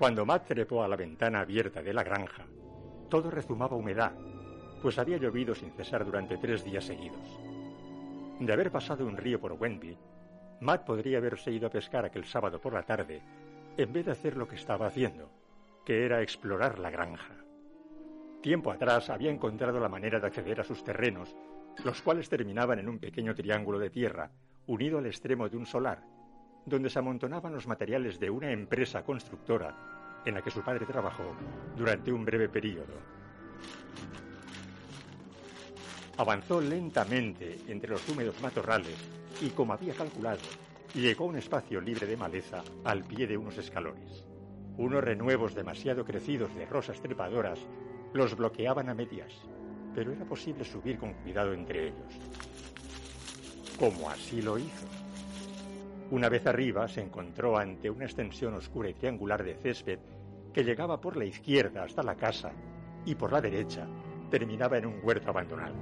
Cuando Matt trepó a la ventana abierta de la granja, todo rezumaba humedad, pues había llovido sin cesar durante tres días seguidos. De haber pasado un río por Wenby, Matt podría haberse ido a pescar aquel sábado por la tarde, en vez de hacer lo que estaba haciendo, que era explorar la granja. Tiempo atrás había encontrado la manera de acceder a sus terrenos, los cuales terminaban en un pequeño triángulo de tierra, unido al extremo de un solar, donde se amontonaban los materiales de una empresa constructora en la que su padre trabajó durante un breve periodo. Avanzó lentamente entre los húmedos matorrales y, como había calculado, llegó a un espacio libre de maleza al pie de unos escalones. Unos renuevos demasiado crecidos de rosas trepadoras los bloqueaban a medias, pero era posible subir con cuidado entre ellos. Como así lo hizo. Una vez arriba se encontró ante una extensión oscura y triangular de césped que llegaba por la izquierda hasta la casa y por la derecha terminaba en un huerto abandonado.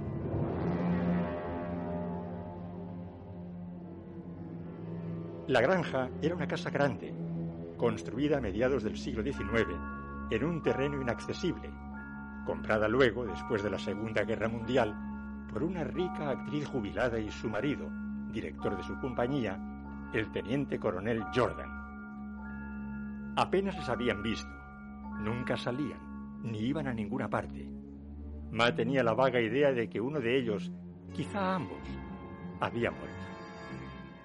La granja era una casa grande, construida a mediados del siglo XIX en un terreno inaccesible, comprada luego, después de la Segunda Guerra Mundial, por una rica actriz jubilada y su marido, director de su compañía, el teniente coronel Jordan. Apenas les habían visto, nunca salían, ni iban a ninguna parte. Ma tenía la vaga idea de que uno de ellos, quizá ambos, había muerto.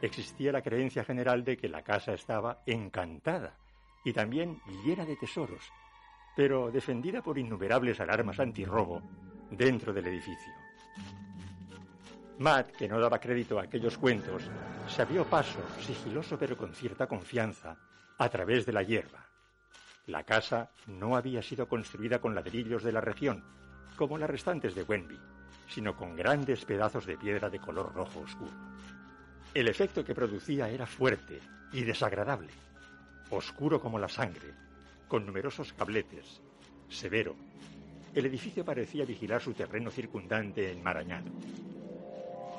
Existía la creencia general de que la casa estaba encantada y también llena de tesoros, pero defendida por innumerables alarmas antirrobo dentro del edificio. Matt, que no daba crédito a aquellos cuentos, se abrió paso, sigiloso pero con cierta confianza, a través de la hierba. La casa no había sido construida con ladrillos de la región, como las restantes de Wenby, sino con grandes pedazos de piedra de color rojo oscuro. El efecto que producía era fuerte y desagradable, oscuro como la sangre, con numerosos cabletes, severo. El edificio parecía vigilar su terreno circundante enmarañado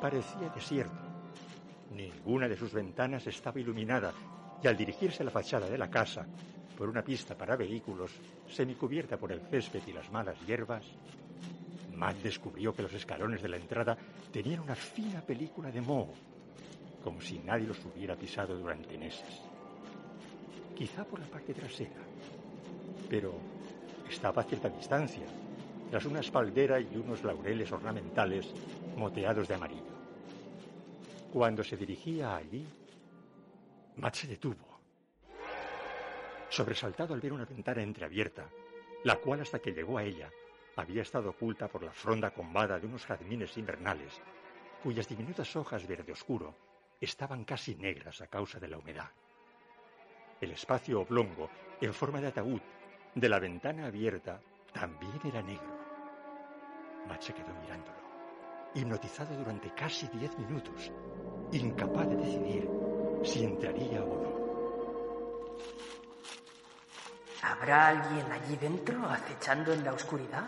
parecía desierto. Ninguna de sus ventanas estaba iluminada y al dirigirse a la fachada de la casa, por una pista para vehículos, semicubierta por el césped y las malas hierbas, Matt descubrió que los escalones de la entrada tenían una fina película de moho, como si nadie los hubiera pisado durante meses. Quizá por la parte trasera, pero estaba a cierta distancia, tras una espaldera y unos laureles ornamentales moteados de amarillo. Cuando se dirigía allí, Matt se detuvo, sobresaltado al ver una ventana entreabierta, la cual hasta que llegó a ella había estado oculta por la fronda combada de unos jazmines invernales, cuyas diminutas hojas verde oscuro estaban casi negras a causa de la humedad. El espacio oblongo, en forma de ataúd, de la ventana abierta, también era negro. Matt se quedó mirándolo hipnotizado durante casi diez minutos, incapaz de decidir si entraría o no. ¿Habrá alguien allí dentro acechando en la oscuridad?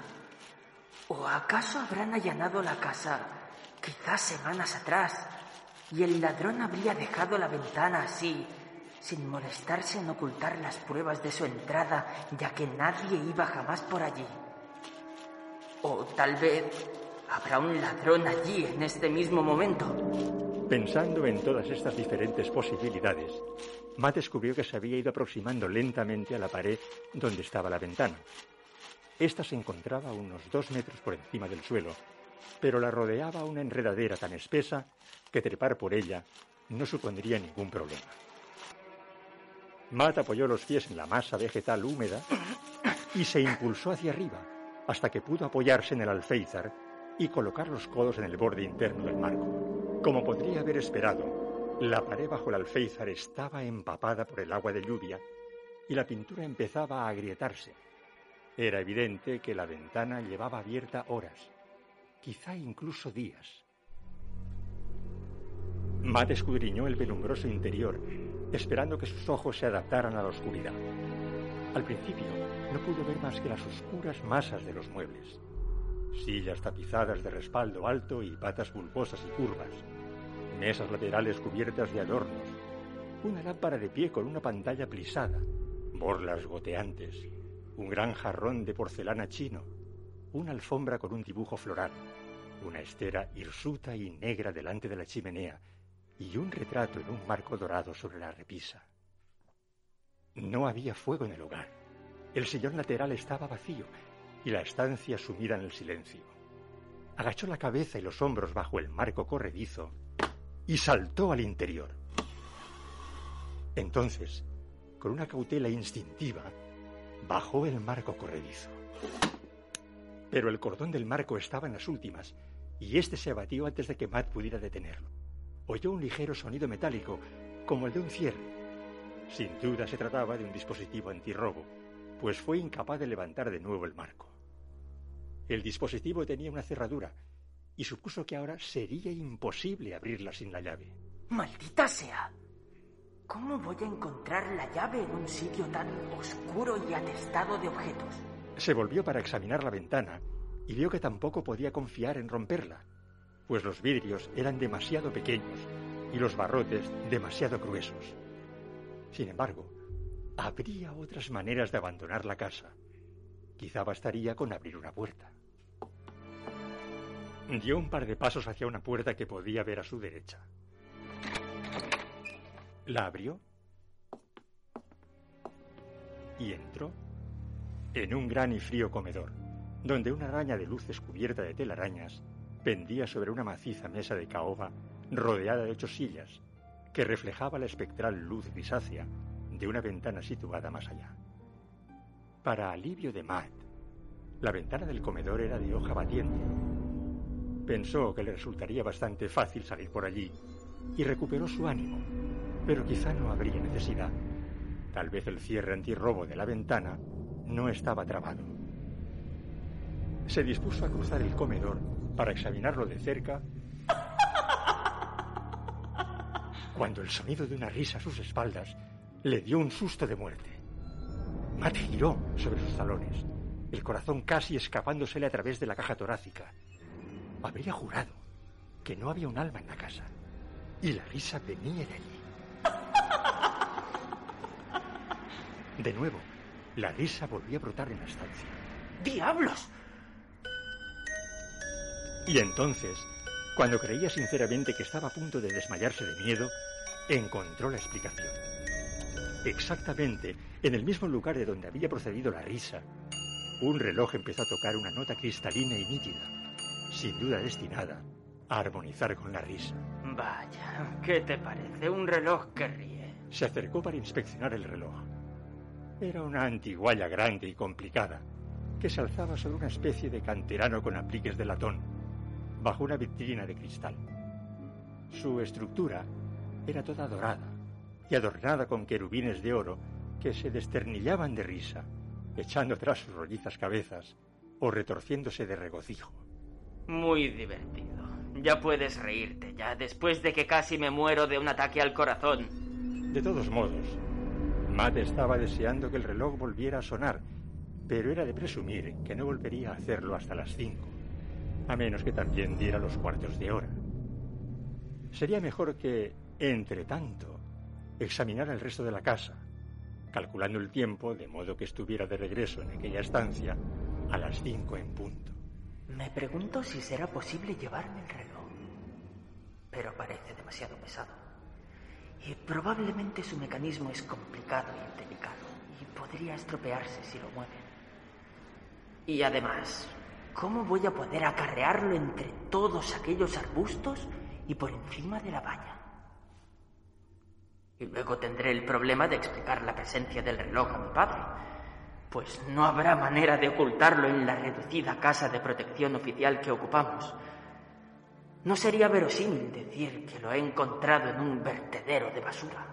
¿O acaso habrán allanado la casa quizás semanas atrás y el ladrón habría dejado la ventana así, sin molestarse en ocultar las pruebas de su entrada, ya que nadie iba jamás por allí? O tal vez ¿Habrá un ladrón allí en este mismo momento? Pensando en todas estas diferentes posibilidades, Matt descubrió que se había ido aproximando lentamente a la pared donde estaba la ventana. Esta se encontraba a unos dos metros por encima del suelo, pero la rodeaba una enredadera tan espesa que trepar por ella no supondría ningún problema. Matt apoyó los pies en la masa vegetal húmeda y se impulsó hacia arriba hasta que pudo apoyarse en el alféizar y colocar los codos en el borde interno del marco. Como podría haber esperado, la pared bajo el alféizar estaba empapada por el agua de lluvia y la pintura empezaba a agrietarse. Era evidente que la ventana llevaba abierta horas, quizá incluso días. Matt escudriñó el penumbroso interior, esperando que sus ojos se adaptaran a la oscuridad. Al principio no pudo ver más que las oscuras masas de los muebles. Sillas tapizadas de respaldo alto y patas bulbosas y curvas. Mesas laterales cubiertas de adornos. Una lámpara de pie con una pantalla plisada. Borlas goteantes. Un gran jarrón de porcelana chino. Una alfombra con un dibujo floral. Una estera hirsuta y negra delante de la chimenea y un retrato en un marco dorado sobre la repisa. No había fuego en el hogar. El sillón lateral estaba vacío y la estancia sumida en el silencio. Agachó la cabeza y los hombros bajo el marco corredizo y saltó al interior. Entonces, con una cautela instintiva, bajó el marco corredizo. Pero el cordón del marco estaba en las últimas y este se abatió antes de que Matt pudiera detenerlo oyó un ligero sonido metálico, como el de un cierre. Sin duda se trataba de un dispositivo antirrobo, pues fue incapaz de levantar de nuevo el marco. El dispositivo tenía una cerradura y supuso que ahora sería imposible abrirla sin la llave. ¡Maldita sea! ¿Cómo voy a encontrar la llave en un sitio tan oscuro y atestado de objetos? Se volvió para examinar la ventana y vio que tampoco podía confiar en romperla pues los vidrios eran demasiado pequeños y los barrotes demasiado gruesos. Sin embargo, habría otras maneras de abandonar la casa. Quizá bastaría con abrir una puerta. Dio un par de pasos hacia una puerta que podía ver a su derecha. La abrió y entró en un gran y frío comedor, donde una araña de luces cubierta de telarañas pendía sobre una maciza mesa de caoba rodeada de ocho sillas que reflejaba la espectral luz grisácea de una ventana situada más allá. Para alivio de Matt, la ventana del comedor era de hoja batiente. Pensó que le resultaría bastante fácil salir por allí y recuperó su ánimo, pero quizá no habría necesidad. Tal vez el cierre antirrobo de la ventana no estaba trabado. Se dispuso a cruzar el comedor para examinarlo de cerca, cuando el sonido de una risa a sus espaldas le dio un susto de muerte. Matt giró sobre sus talones, el corazón casi escapándosele a través de la caja torácica. Habría jurado que no había un alma en la casa y la risa venía de allí. De nuevo, la risa volvió a brotar en la estancia. ¡Diablos! Y entonces, cuando creía sinceramente que estaba a punto de desmayarse de miedo, encontró la explicación. Exactamente en el mismo lugar de donde había procedido la risa, un reloj empezó a tocar una nota cristalina y nítida, sin duda destinada a armonizar con la risa. Vaya, ¿qué te parece? Un reloj que ríe. Se acercó para inspeccionar el reloj. Era una antigualla grande y complicada, que se alzaba sobre una especie de canterano con apliques de latón bajo una vitrina de cristal. Su estructura era toda dorada y adornada con querubines de oro que se desternillaban de risa, echando atrás sus rollizas cabezas o retorciéndose de regocijo. Muy divertido. Ya puedes reírte, ya, después de que casi me muero de un ataque al corazón. De todos modos, Matt estaba deseando que el reloj volviera a sonar, pero era de presumir que no volvería a hacerlo hasta las cinco a menos que también diera los cuartos de hora. Sería mejor que, entre tanto, examinara el resto de la casa, calculando el tiempo de modo que estuviera de regreso en aquella estancia a las cinco en punto. Me pregunto si será posible llevarme el reloj, pero parece demasiado pesado. Y probablemente su mecanismo es complicado y delicado, y podría estropearse si lo mueven. Y además, ¿Cómo voy a poder acarrearlo entre todos aquellos arbustos y por encima de la valla? Y luego tendré el problema de explicar la presencia del reloj a mi padre, pues no habrá manera de ocultarlo en la reducida casa de protección oficial que ocupamos. No sería verosímil decir que lo he encontrado en un vertedero de basura.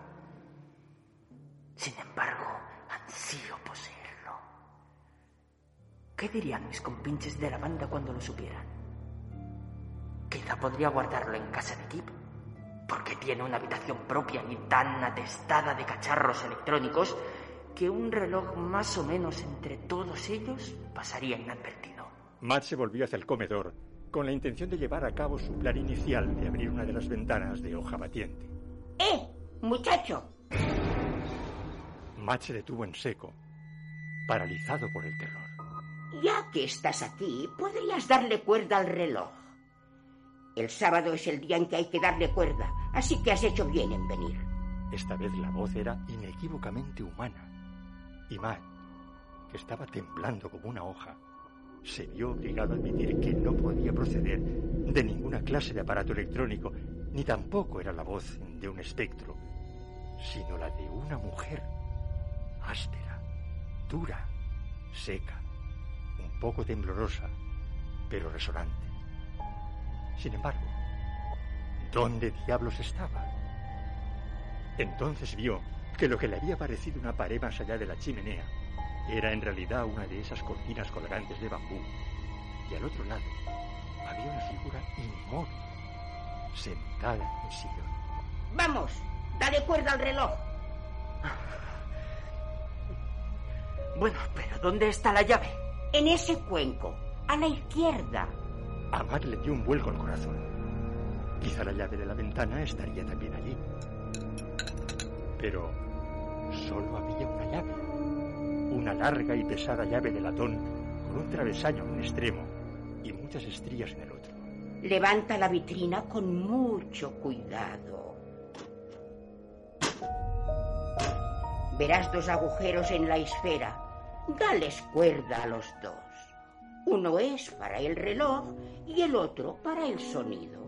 Sin embargo, ansío poseerlo. ¿Qué dirían mis compinches de la banda cuando lo supieran? Quizá podría guardarlo en casa de Kip, porque tiene una habitación propia y tan atestada de cacharros electrónicos que un reloj más o menos entre todos ellos pasaría inadvertido. Matt se volvió hacia el comedor con la intención de llevar a cabo su plan inicial de abrir una de las ventanas de hoja batiente. ¡Eh, muchacho! Matt se detuvo en seco, paralizado por el terror. Ya que estás aquí, podrías darle cuerda al reloj. El sábado es el día en que hay que darle cuerda, así que has hecho bien en venir. Esta vez la voz era inequívocamente humana. Y Matt, que estaba temblando como una hoja, se vio obligado a admitir que no podía proceder de ninguna clase de aparato electrónico, ni tampoco era la voz de un espectro, sino la de una mujer, áspera, dura, seca, un poco temblorosa, pero resonante. Sin embargo, ¿dónde diablos estaba? Entonces vio que lo que le había parecido una pared más allá de la chimenea era en realidad una de esas cortinas colgantes de bambú. Y al otro lado había una figura inmóvil, sentada en un sillón. Vamos, dale cuerda al reloj. Bueno, pero ¿dónde está la llave? En ese cuenco, a la izquierda. A Matt le dio un vuelco al corazón. Quizá la llave de la ventana estaría también allí. Pero solo había una llave. Una larga y pesada llave de latón con un travesaño en un extremo y muchas estrías en el otro. Levanta la vitrina con mucho cuidado. Verás dos agujeros en la esfera. Dales cuerda a los dos. Uno es para el reloj y el otro para el sonido.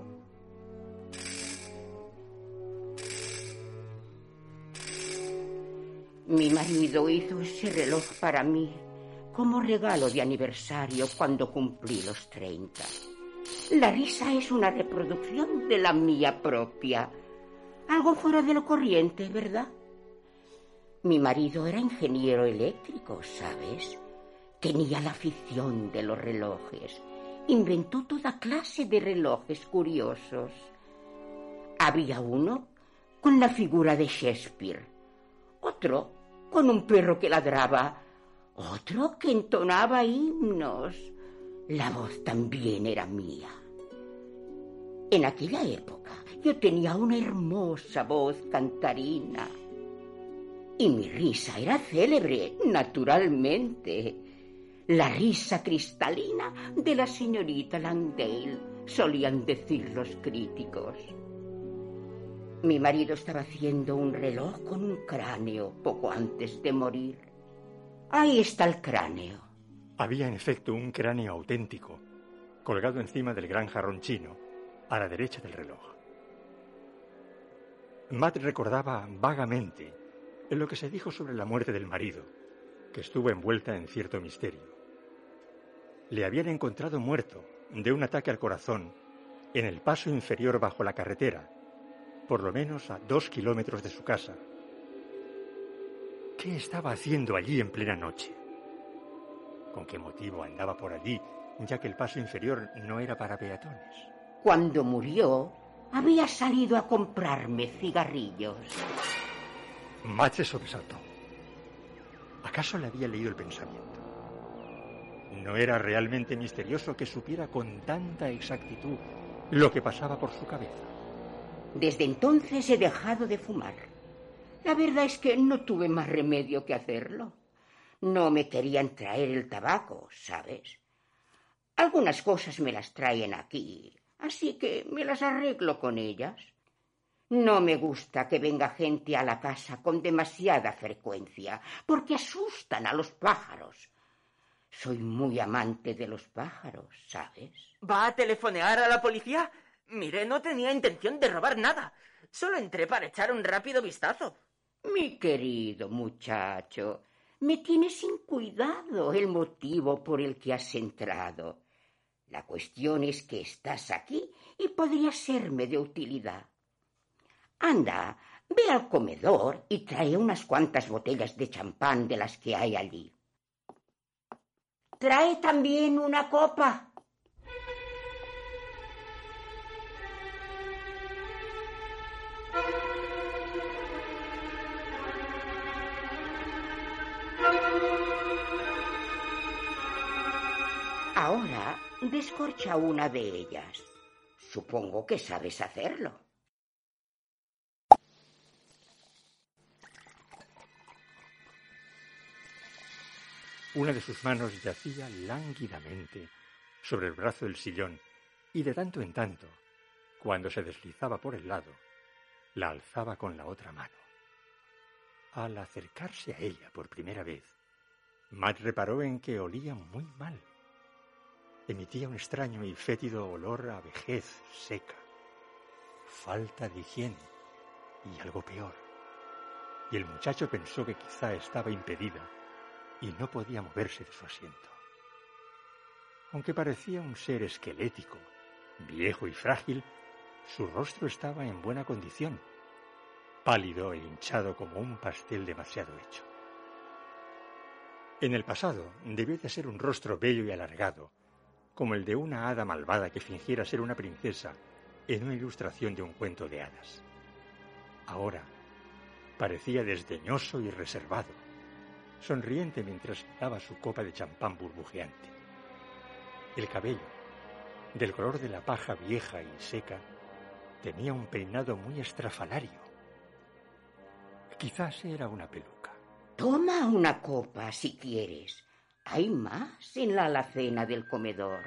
Mi marido hizo ese reloj para mí como regalo de aniversario cuando cumplí los 30. La risa es una reproducción de la mía propia. Algo fuera de lo corriente, ¿verdad? Mi marido era ingeniero eléctrico, ¿sabes? Tenía la afición de los relojes. Inventó toda clase de relojes curiosos. Había uno con la figura de Shakespeare, otro con un perro que ladraba, otro que entonaba himnos. La voz también era mía. En aquella época yo tenía una hermosa voz cantarina. Y mi risa era célebre, naturalmente. La risa cristalina de la señorita Langdale, solían decir los críticos. Mi marido estaba haciendo un reloj con un cráneo poco antes de morir. Ahí está el cráneo. Había en efecto un cráneo auténtico, colgado encima del gran jarrón chino, a la derecha del reloj. Matt recordaba vagamente lo que se dijo sobre la muerte del marido, que estuvo envuelta en cierto misterio. Le habían encontrado muerto de un ataque al corazón en el paso inferior bajo la carretera, por lo menos a dos kilómetros de su casa. ¿Qué estaba haciendo allí en plena noche? ¿Con qué motivo andaba por allí, ya que el paso inferior no era para peatones? Cuando murió, había salido a comprarme cigarrillos. Matt se sobresaltó. ¿Acaso le había leído el pensamiento? ¿No era realmente misterioso que supiera con tanta exactitud lo que pasaba por su cabeza? Desde entonces he dejado de fumar. La verdad es que no tuve más remedio que hacerlo. No me querían traer el tabaco, ¿sabes? Algunas cosas me las traen aquí, así que me las arreglo con ellas. No me gusta que venga gente a la casa con demasiada frecuencia, porque asustan a los pájaros. Soy muy amante de los pájaros, ¿sabes? ¿Va a telefonear a la policía? Mire, no tenía intención de robar nada. Solo entré para echar un rápido vistazo. Mi querido muchacho, me tienes sin cuidado el motivo por el que has entrado. La cuestión es que estás aquí y podría serme de utilidad. Anda, ve al comedor y trae unas cuantas botellas de champán de las que hay allí. Trae también una copa. Ahora descorcha una de ellas. Supongo que sabes hacerlo. Una de sus manos yacía lánguidamente sobre el brazo del sillón y de tanto en tanto, cuando se deslizaba por el lado, la alzaba con la otra mano. Al acercarse a ella por primera vez, Matt reparó en que olía muy mal. Emitía un extraño y fétido olor a vejez seca, falta de higiene y algo peor. Y el muchacho pensó que quizá estaba impedida y no podía moverse de su asiento. Aunque parecía un ser esquelético, viejo y frágil, su rostro estaba en buena condición, pálido e hinchado como un pastel demasiado hecho. En el pasado debió de ser un rostro bello y alargado, como el de una hada malvada que fingiera ser una princesa en una ilustración de un cuento de hadas. Ahora parecía desdeñoso y reservado, sonriente mientras daba su copa de champán burbujeante. El cabello, del color de la paja vieja y seca, tenía un peinado muy estrafalario. Quizás era una peluca. Toma una copa si quieres. Hay más en la alacena del comedor.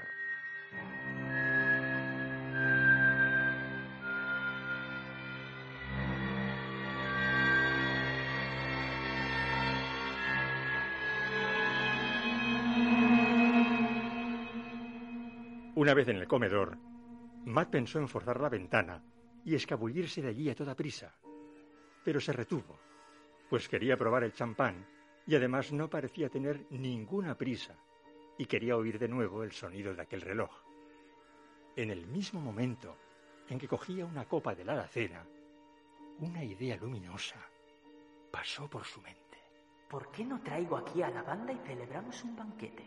Una vez en el comedor, Matt pensó en forzar la ventana y escabullirse de allí a toda prisa, pero se retuvo, pues quería probar el champán y además no parecía tener ninguna prisa y quería oír de nuevo el sonido de aquel reloj. En el mismo momento en que cogía una copa de la alacena, una idea luminosa pasó por su mente. ¿Por qué no traigo aquí a la banda y celebramos un banquete?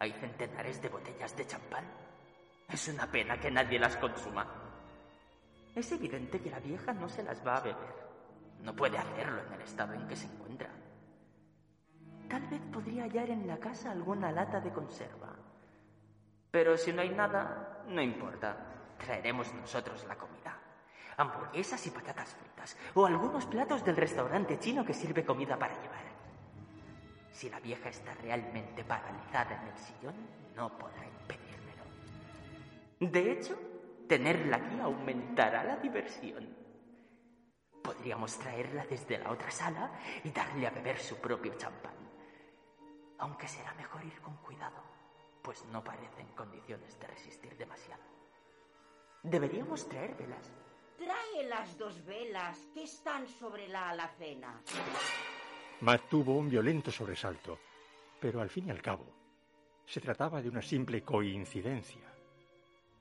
Hay centenares de botellas de champán. Es una pena que nadie las consuma. Es evidente que la vieja no se las va a beber. No puede hacerlo en el estado en que se encuentra. Tal vez podría hallar en la casa alguna lata de conserva. Pero si no hay nada, no importa. Traeremos nosotros la comida. Hamburguesas y patatas fritas. O algunos platos del restaurante chino que sirve comida para llevar. Si la vieja está realmente paralizada en el sillón, no podrá impedírmelo. De hecho, tenerla aquí aumentará la diversión. Podríamos traerla desde la otra sala y darle a beber su propio champán. Aunque será mejor ir con cuidado, pues no parece en condiciones de resistir demasiado. Deberíamos traer velas. Trae las dos velas que están sobre la alacena. Matt tuvo un violento sobresalto, pero al fin y al cabo, se trataba de una simple coincidencia.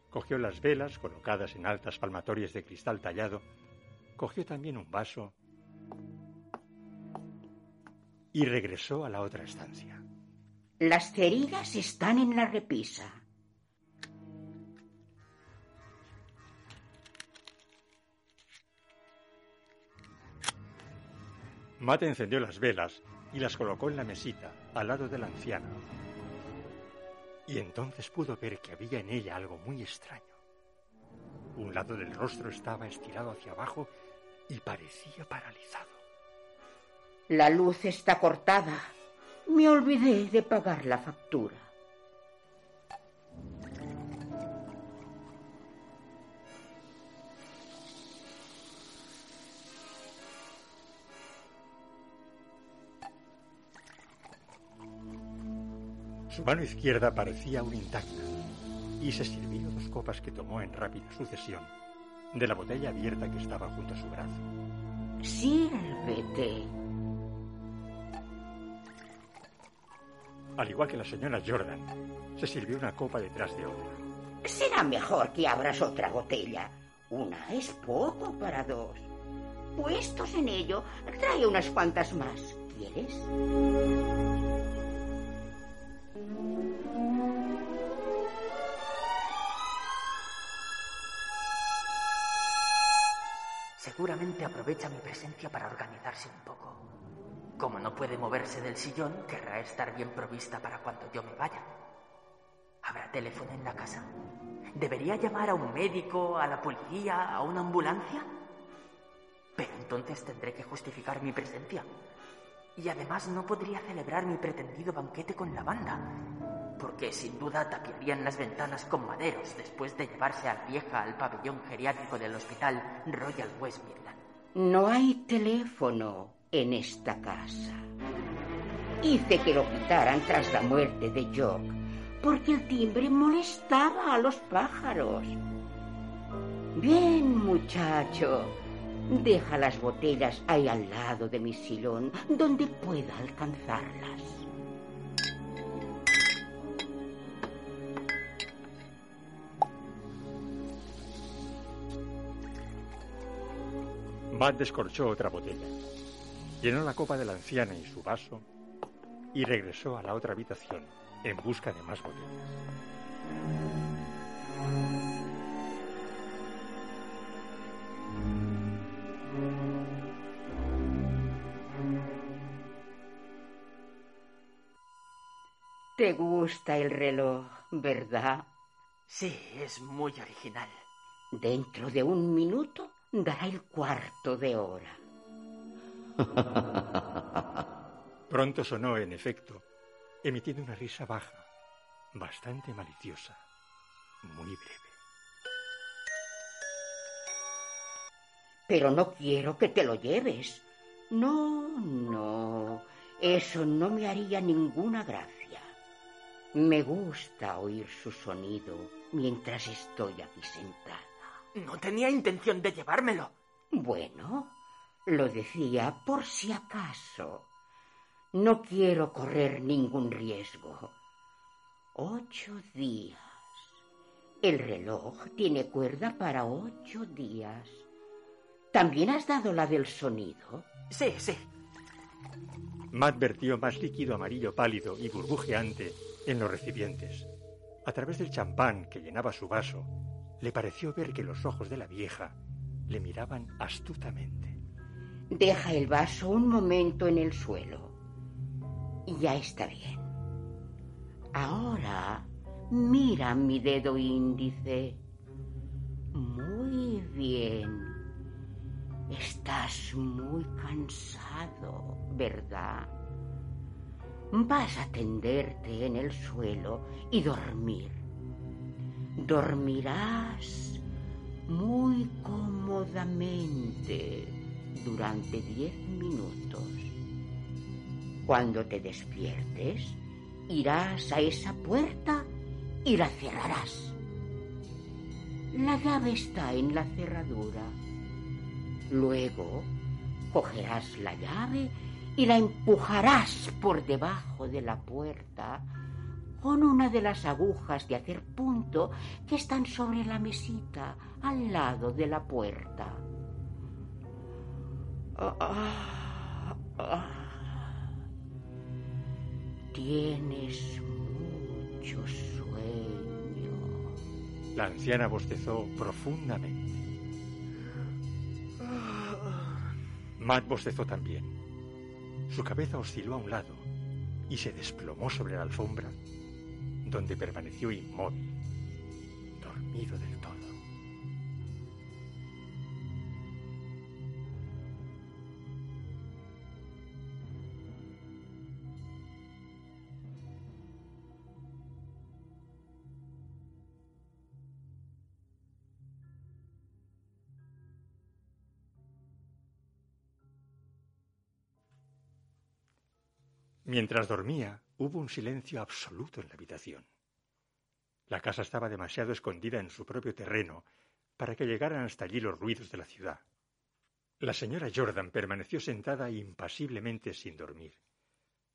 Cogió las velas colocadas en altas palmatorias de cristal tallado, cogió también un vaso y regresó a la otra estancia. Las cerillas están en la repisa. Matt encendió las velas y las colocó en la mesita, al lado de la anciana. Y entonces pudo ver que había en ella algo muy extraño. Un lado del rostro estaba estirado hacia abajo y parecía paralizado. La luz está cortada. Me olvidé de pagar la factura. Su mano izquierda parecía aún intacta y se sirvió dos copas que tomó en rápida sucesión de la botella abierta que estaba junto a su brazo. Sírvete. Al igual que la señora Jordan, se sirvió una copa detrás de otra. Será mejor que abras otra botella. Una es poco para dos. Puestos en ello, trae unas cuantas más. ¿Quieres? Seguramente aprovecha mi presencia para organizarse un poco. Como no puede moverse del sillón, querrá estar bien provista para cuando yo me vaya. ¿Habrá teléfono en la casa? ¿Debería llamar a un médico, a la policía, a una ambulancia? Pero entonces tendré que justificar mi presencia. Y además no podría celebrar mi pretendido banquete con la banda, porque sin duda tapiarían las ventanas con maderos después de llevarse a la vieja al pabellón geriátrico del hospital Royal West Midland. No hay teléfono en esta casa. Hice que lo quitaran tras la muerte de Jock, porque el timbre molestaba a los pájaros. Bien, muchacho. Deja las botellas ahí al lado de mi sillón, donde pueda alcanzarlas. Matt descorchó otra botella, llenó la copa de la anciana y su vaso y regresó a la otra habitación en busca de más botellas. Te gusta el reloj, ¿verdad? Sí, es muy original. Dentro de un minuto dará el cuarto de hora. Pronto sonó, en efecto, emitiendo una risa baja, bastante maliciosa, muy breve. Pero no quiero que te lo lleves. No, no. Eso no me haría ninguna gracia. Me gusta oír su sonido mientras estoy aquí sentada. No tenía intención de llevármelo. Bueno, lo decía por si acaso. No quiero correr ningún riesgo. Ocho días. El reloj tiene cuerda para ocho días. ¿También has dado la del sonido? Sí, sí. Matt vertió más líquido amarillo pálido y burbujeante en los recipientes. A través del champán que llenaba su vaso, le pareció ver que los ojos de la vieja le miraban astutamente. Deja el vaso un momento en el suelo. Ya está bien. Ahora mira mi dedo índice. Muy bien. Estás muy cansado, ¿verdad? Vas a tenderte en el suelo y dormir. Dormirás muy cómodamente durante diez minutos. Cuando te despiertes, irás a esa puerta y la cerrarás. La llave está en la cerradura. Luego cogerás la llave y la empujarás por debajo de la puerta con una de las agujas de hacer punto que están sobre la mesita al lado de la puerta. Tienes mucho sueño. La anciana bostezó profundamente. Matt bostezó también. Su cabeza osciló a un lado y se desplomó sobre la alfombra, donde permaneció inmóvil, dormido del todo. Mientras dormía, hubo un silencio absoluto en la habitación. La casa estaba demasiado escondida en su propio terreno para que llegaran hasta allí los ruidos de la ciudad. La señora Jordan permaneció sentada impasiblemente sin dormir,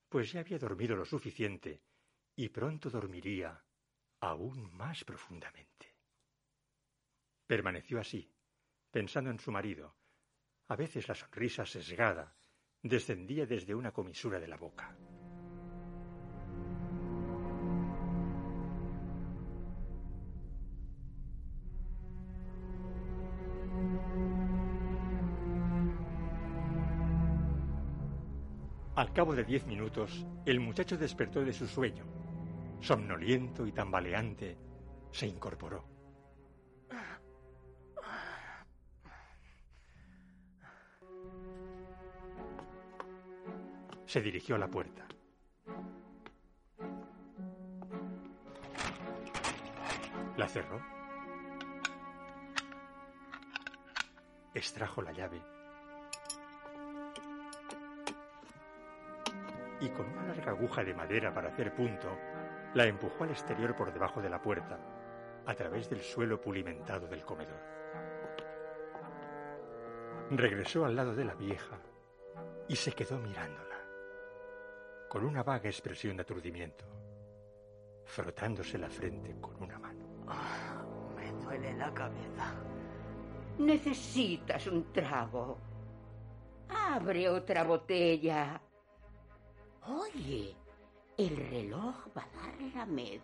pues ya había dormido lo suficiente y pronto dormiría aún más profundamente. Permaneció así, pensando en su marido. A veces la sonrisa sesgada descendía desde una comisura de la boca. Al cabo de diez minutos, el muchacho despertó de su sueño. Somnoliento y tambaleante, se incorporó. Se dirigió a la puerta. La cerró. Extrajo la llave y con una larga aguja de madera para hacer punto, la empujó al exterior por debajo de la puerta, a través del suelo pulimentado del comedor. Regresó al lado de la vieja y se quedó mirándola, con una vaga expresión de aturdimiento, frotándose la frente con una mano. Ah, me duele la cabeza. Necesitas un trago. Abre otra botella. Oye, el reloj va a dar la media.